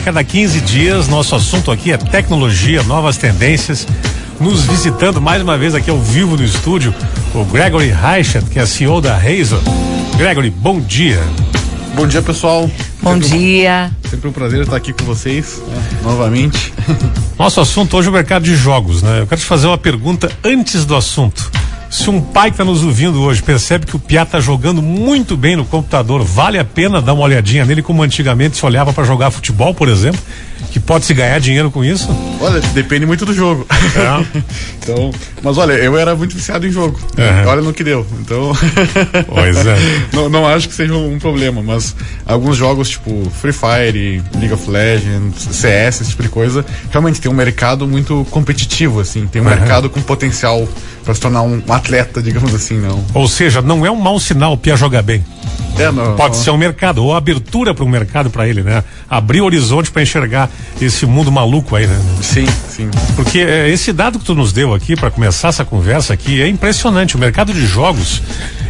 A cada 15 dias, nosso assunto aqui é tecnologia, novas tendências. Nos visitando mais uma vez aqui ao vivo no estúdio, o Gregory Reichert, que é CEO da Razer. Gregory, bom dia. Bom dia, pessoal. Bom sempre dia. Um, sempre um prazer estar aqui com vocês, né, novamente. Nosso assunto hoje é o mercado de jogos, né? Eu quero te fazer uma pergunta antes do assunto. Se um pai que está nos ouvindo hoje percebe que o Piá está jogando muito bem no computador, vale a pena dar uma olhadinha nele como antigamente se olhava para jogar futebol, por exemplo? Que pode se ganhar dinheiro com isso? Olha, depende muito do jogo. É. então, mas olha, eu era muito viciado em jogo. Uhum. Olha no que deu. Então, pois é. não, não acho que seja um problema, mas alguns jogos tipo Free Fire, League of Legends, CS, esse tipo de coisa, realmente tem um mercado muito competitivo, assim, tem um uhum. mercado com potencial para se tornar um, um, atleta, digamos assim, não. Ou seja, não é um mau sinal o Pia jogar bem. É, não, Pode ser um mercado, ou abertura para um mercado para ele, né? Abrir horizonte para enxergar esse mundo maluco aí, né? Sim, sim. Porque é, esse dado que tu nos deu aqui para começar essa conversa aqui é impressionante. O mercado de jogos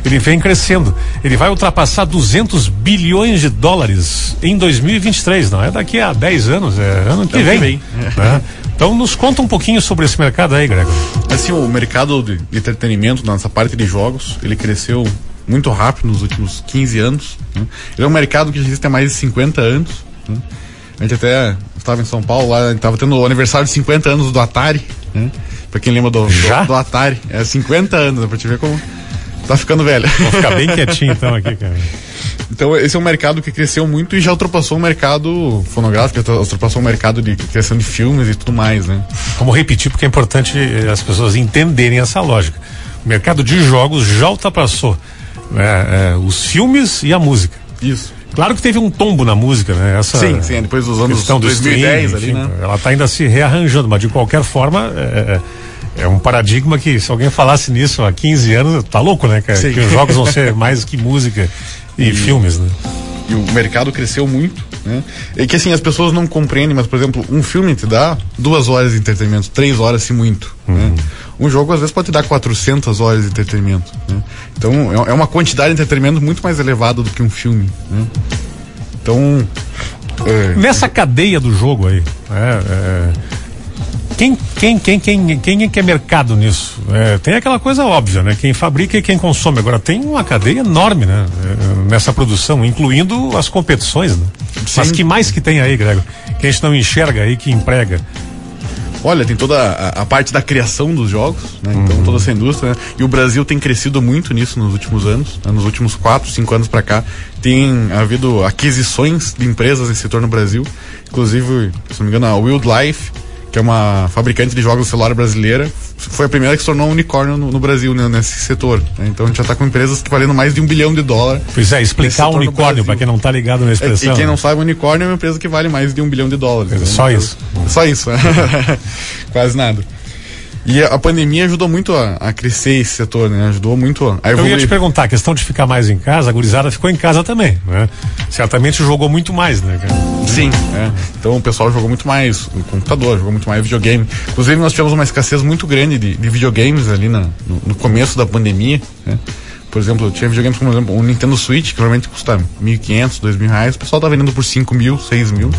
ele vem crescendo. Ele vai ultrapassar 200 bilhões de dólares em 2023, não é daqui a 10 anos, é ano que é vem. Que vem. Né? Então nos conta um pouquinho sobre esse mercado aí, Gregor. Assim, o mercado de entretenimento, nessa parte de jogos, ele cresceu muito rápido nos últimos 15 anos. Né? Ele é um mercado que existe há mais de 50 anos. Né? A gente até estava em São Paulo, lá estava tendo o aniversário de 50 anos do Atari. Né? Pra quem lembra do, do, do Atari. É 50 anos, né? pra te ver como tá ficando velho. Vou ficar bem quietinho então aqui, cara. Então, esse é um mercado que cresceu muito e já ultrapassou o mercado fonográfico, ultrapassou o mercado de criação de filmes e tudo mais, né? Vamos repetir porque é importante eh, as pessoas entenderem essa lógica. O mercado de jogos já ultrapassou né, é, os filmes e a música. Isso. Claro que teve um tombo na música, né? Essa sim, sim, depois dos anos 2010 ali, né? Ela está ainda se rearranjando, mas de qualquer forma, é, é, um paradigma que se alguém falasse nisso há 15 anos, tá louco, né? Que, que os jogos vão ser mais que música e, e filmes, né? E o mercado cresceu muito, né? É que assim, as pessoas não compreendem, mas por exemplo, um filme te dá duas horas de entretenimento, três horas se muito, né? uhum. né? Um jogo às vezes pode te dar 400 horas de entretenimento, né? Então é, é uma quantidade de entretenimento muito mais elevada do que um filme, né? Então... É... Nessa cadeia do jogo aí, é, é quem, quem, quem, quem, quem é que é mercado nisso? É, tem aquela coisa óbvia, né? Quem fabrica e quem consome. Agora tem uma cadeia enorme, né? É, nessa produção, incluindo as competições, né? Mas que mais que tem aí, Grego? Que a gente não enxerga aí, que emprega? Olha, tem toda a, a, parte da criação dos jogos, né? Então uhum. toda essa indústria, né? E o Brasil tem crescido muito nisso nos últimos anos, né? nos últimos quatro, cinco anos para cá. Tem havido aquisições de empresas nesse setor no Brasil. Inclusive, se não me engano, a Wildlife que é uma fabricante de jogos celular brasileira, foi a primeira que se tornou um unicórnio no, no Brasil, né, nesse setor. Né? Então a gente já está com empresas que valendo mais de um bilhão de dólares. Pois é, explicar o unicórnio, para quem não está ligado na expressão. É, e quem não sabe, o unicórnio é uma empresa que vale mais de um bilhão de dólares. É, né? Só isso. Só isso. Quase nada. E a pandemia ajudou muito a, a, crescer esse setor, né? Ajudou muito a evoluir. Eu ia te perguntar, a questão de ficar mais em casa, a gurizada ficou em casa também, né? Certamente jogou muito mais, né? Sim, é. então o pessoal jogou muito mais no computador, jogou muito mais videogame. Inclusive nós tivemos uma escassez muito grande de, de videogames ali na, no, no, começo da pandemia, né? Por exemplo, tinha videogames como, por exemplo, o Nintendo Switch, que normalmente custa 1.500, 2.000 reais, o pessoal tá vendendo por 5 mil, 6 mil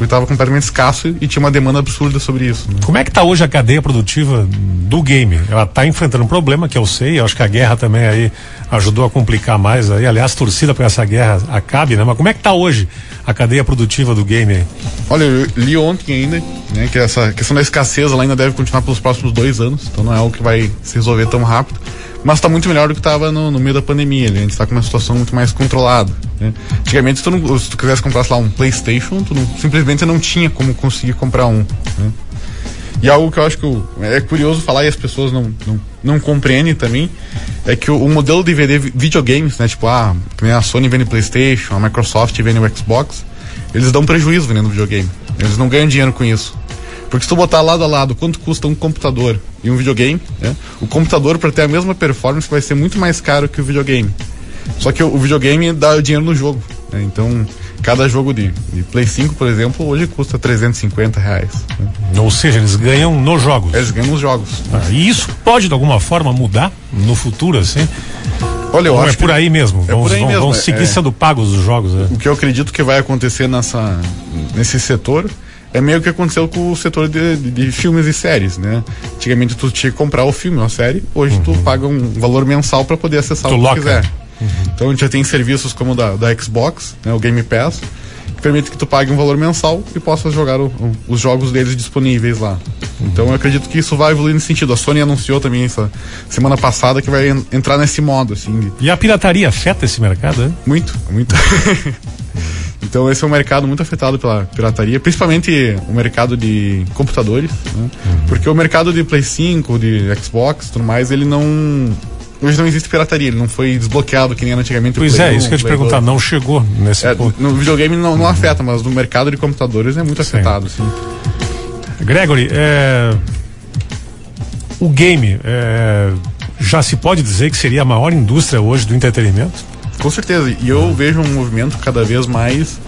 porque estava completamente escasso e tinha uma demanda absurda sobre isso. Né? Como é que está hoje a cadeia produtiva do game? Ela está enfrentando um problema que eu sei, eu acho que a guerra também aí ajudou a complicar mais aí, aliás, torcida para essa guerra acabe, né? Mas como é que está hoje a cadeia produtiva do game aí? Olha, eu li ontem ainda, né, que essa questão da escassez ela ainda deve continuar pelos próximos dois anos, então não é algo que vai se resolver tão rápido mas está muito melhor do que estava no, no, meio da pandemia. A gente está com uma situação muito mais controlada. Né? Antigamente, se tu, não, se tu quisesse comprar lá um PlayStation, tu não, simplesmente não tinha como conseguir comprar um. Né? E algo que eu acho que eu, é curioso falar e as pessoas não, não, não compreendem também é que o, o modelo de vender videogames, né? Tipo, ah, a Sony vende PlayStation, a Microsoft vende o Xbox, eles dão prejuízo vendendo videogame. Eles não ganham dinheiro com isso. Porque se tu botar lado a lado quanto custa um computador e um videogame, né? o computador para ter a mesma performance vai ser muito mais caro que o videogame. Só que o, o videogame dá dinheiro no jogo. Né? Então, cada jogo de, de, Play 5, por exemplo, hoje custa 350 reais. Né? Ou seja, eles ganham nos jogos. Eles ganham nos jogos. Ah, e isso pode de alguma forma mudar no futuro, assim? Olha, eu Ou acho é por aí mesmo. É vão, por aí vão- mesmo. vão é- seguir é- sendo pagos os jogos. né? O que eu acredito que vai acontecer nessa, nesse setor é meio que aconteceu com o setor de, de- de filmes e séries, né? Antigamente tu tinha que comprar o filme ou a série, hoje tu paga um valor mensal para poder acessar Tu o que tu loca. quiser. Então a gente já tem serviços como o da, da Xbox, né, o Game Pass, que permite que tu pague um valor mensal e possa jogar o- o- os jogos deles disponíveis lá. Então eu acredito que isso vai evoluir nesse sentido. A Sony anunciou também essa semana passada que vai en- entrar nesse modo, assim, de E a pirataria afeta esse mercado, né? muito, muito. então esse é um mercado muito afetado pela pirataria, principalmente o mercado de computadores, né? porque o mercado de Play 5, de Xbox, e tudo mais, ele não hoje não existe pirataria, ele não foi desbloqueado que nem antigamente. o Pois Play é, 1, isso que eu ia te perguntar, 2. não chegou nesse É, ponto. no videogame não, não afeta, mas no mercado de computadores é muito afetado, assim. Gregory, é, o game é, já se pode dizer que seria a maior indústria hoje do entretenimento? Com certeza. E eu vejo um movimento cada vez mais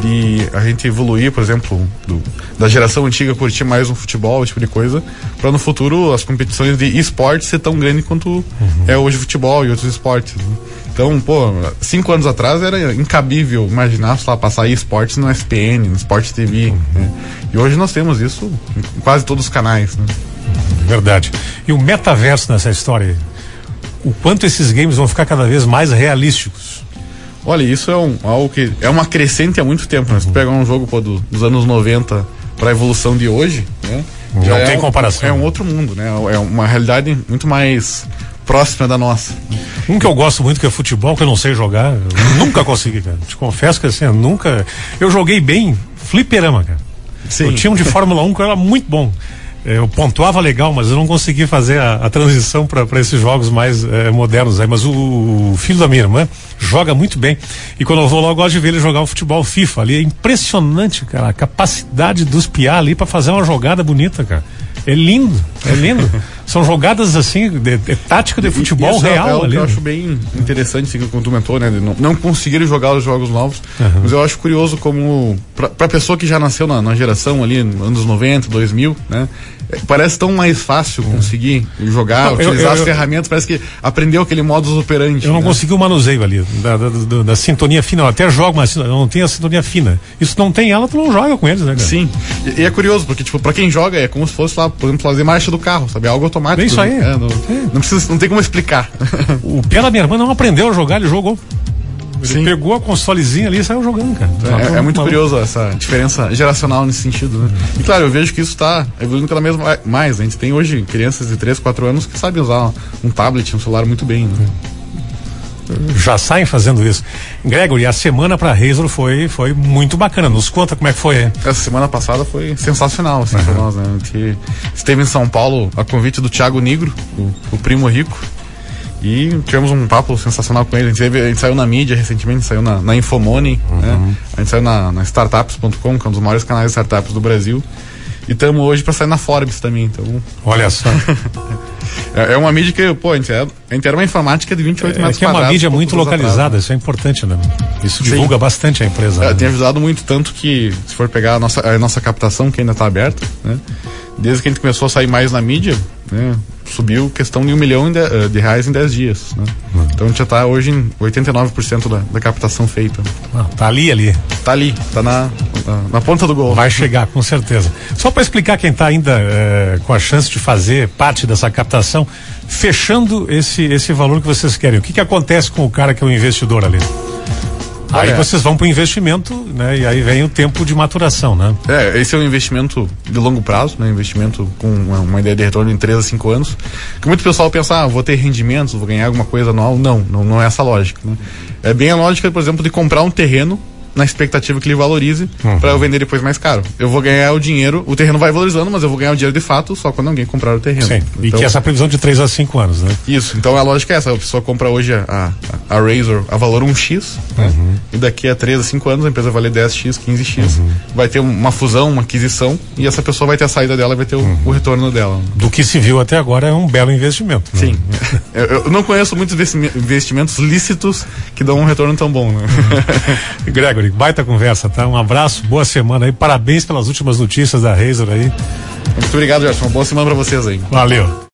de a gente evoluir, por exemplo, do- da geração antiga curtir mais um futebol, esse tipo de coisa, para no futuro as competições de esportes ser tão grande quanto é hoje o futebol e outros esportes. né? Então, pô, cinco anos atrás era incabível imaginar, sei lá, passar esportes no SPN, no Sport TV. né? E hoje nós temos isso em quase todos os canais. Né? Verdade. E o metaverso nessa história? O quanto esses games vão ficar cada vez mais realísticos? Olha, isso é um, algo que é uma crescente há muito tempo. Né? Se pegar um jogo pô, do- dos anos 90 para a evolução de hoje, né? Não já tem é um- comparação. É um outro mundo, né? É uma realidade muito mais próxima da nossa. Um que eu gosto muito que é futebol, que eu não sei jogar. Eu nunca consegui, cara. Te confesso que assim, eu nunca. Eu joguei bem fliperama, cara. Sim. Eu tinha um de Fórmula 1 que era muito bom. É, Eu pontuava legal, mas eu não consegui fazer a, a transição para esses jogos mais eh, modernos aí. Mas o, o filho da minha irmã joga muito bem. E quando eu vou lá, eu gosto de ver ele jogar o futebol FIFA ali. É impressionante, cara, a capacidade dos piá ali para fazer uma jogada bonita, cara. É lindo, é lindo. São jogadas assim, de, de tática de futebol Isso é- real é, algo ali. que eu né? acho bem interessante, assim, como tu comentou, né? Não, não conseguiram jogar os jogos novos. Mas eu acho curioso como, pra, pra pessoa que já nasceu na, na geração ali, anos 90, 2000, né? é, Parece tão mais fácil conseguir jogar, Não, eu- utilizar eu- as eu- ferramentas, parece que aprendeu aquele modus operandi. Eu não né? consegui o manuseio ali, da, da, da- da sintonia fina. Eu até jogo, mas eu não tenho a sintonia fina. Isso não tem ela, tu não joga com eles, né, cara? Sim, e, e é curioso, porque, tipo, pra quem joga é como se fosse lá, por exemplo, fazer marcha do carro, sabe? É algo automático. É isso aí. É, não, não precisa, não tem como explicar. O pé da minha irmã não aprendeu a jogar, ele jogou. Ele Sim. pegou a consolezinha ali e saiu jogando, cara. É, é muito Maluco. curioso essa diferença geracional nesse sentido, né? E claro, eu vejo que isso está evoluindo cada vez ma- mais. A gente tem hoje crianças de 3, 4 anos que sabem usar um tablet, um celular muito bem, né? Já saem fazendo isso. Gregory, a semana pra Razor foi, foi muito bacana. Nos conta como é que foi. hein? Essa semana passada foi sensacional, assim, pra nós, né? A gente esteve em São Paulo a convite do Thiago Negro, o, o primo rico, e tivemos um papo sensacional com ele. A gente, teve- a gente saiu na mídia recentemente, saiu na, na Infomoney, né? A gente saiu na, na startups.com, que é um dos maiores canais de startups do Brasil. E estamos hoje para sair na Forbes também, então Olha só. É, é uma mídia que, pô, a gente, é, a gente era uma informática de 28 É metros que é uma mídia muito localizada, isso é importante, né? Isso divulga bastante a empresa. É, né? tem ajudado muito, tanto que, se for pegar a nossa, a nossa captação, que ainda está aberta, né? Desde que a gente começou a sair mais na mídia, né? Subiu questão de um milhão de, eh, de reais em 10 dias, né? Então a gente já está hoje em 89% da, da captação feita. Ah, tá ali, ali. Tá ali, tá na, na, na ponta do gol. Vai chegar, com certeza. Só para explicar quem está ainda eh, com a chance de fazer parte dessa captação, fechando esse, esse valor que vocês querem, o que, que acontece com o cara que é o investidor ali? Aí Olha, vocês vão para o investimento, né? E aí vem o tempo de maturação, né? É, esse é um investimento de longo prazo, né? Investimento com uma, uma ideia de retorno em 3 a 5 anos. Que muito pessoal pensa, ah, vou ter rendimentos, vou ganhar alguma coisa anual. Não, não, não é essa a lógica, né? É bem a lógica, por exemplo, de comprar um terreno na expectativa que ele valorize Uhum. para eu vender depois mais caro. Eu vou ganhar o dinheiro, o terreno vai valorizando, mas eu vou ganhar o dinheiro de fato só quando alguém comprar o terreno. Sim. E Então, que essa previsão de 3 a 5 anos, né? Isso, então a lógica é essa, a pessoa compra hoje a, a, a Razor a valor 1x, né? Uhum. e daqui a 3 a 5 anos a empresa vai valer 10x, 15x, Uhum. vai ter uma fusão, uma aquisição, e essa pessoa vai ter a saída dela e vai ter o, Uhum. o retorno dela. Do que se viu até agora é um belo investimento. né? Sim. eu, eu não conheço muitos investi- investimentos lícitos que dão um retorno tão bom, né? Baita conversa, tá? Um abraço, boa semana aí, parabéns pelas últimas notícias da Razor aí. Muito obrigado, Gerson. Boa semana pra vocês aí. Valeu.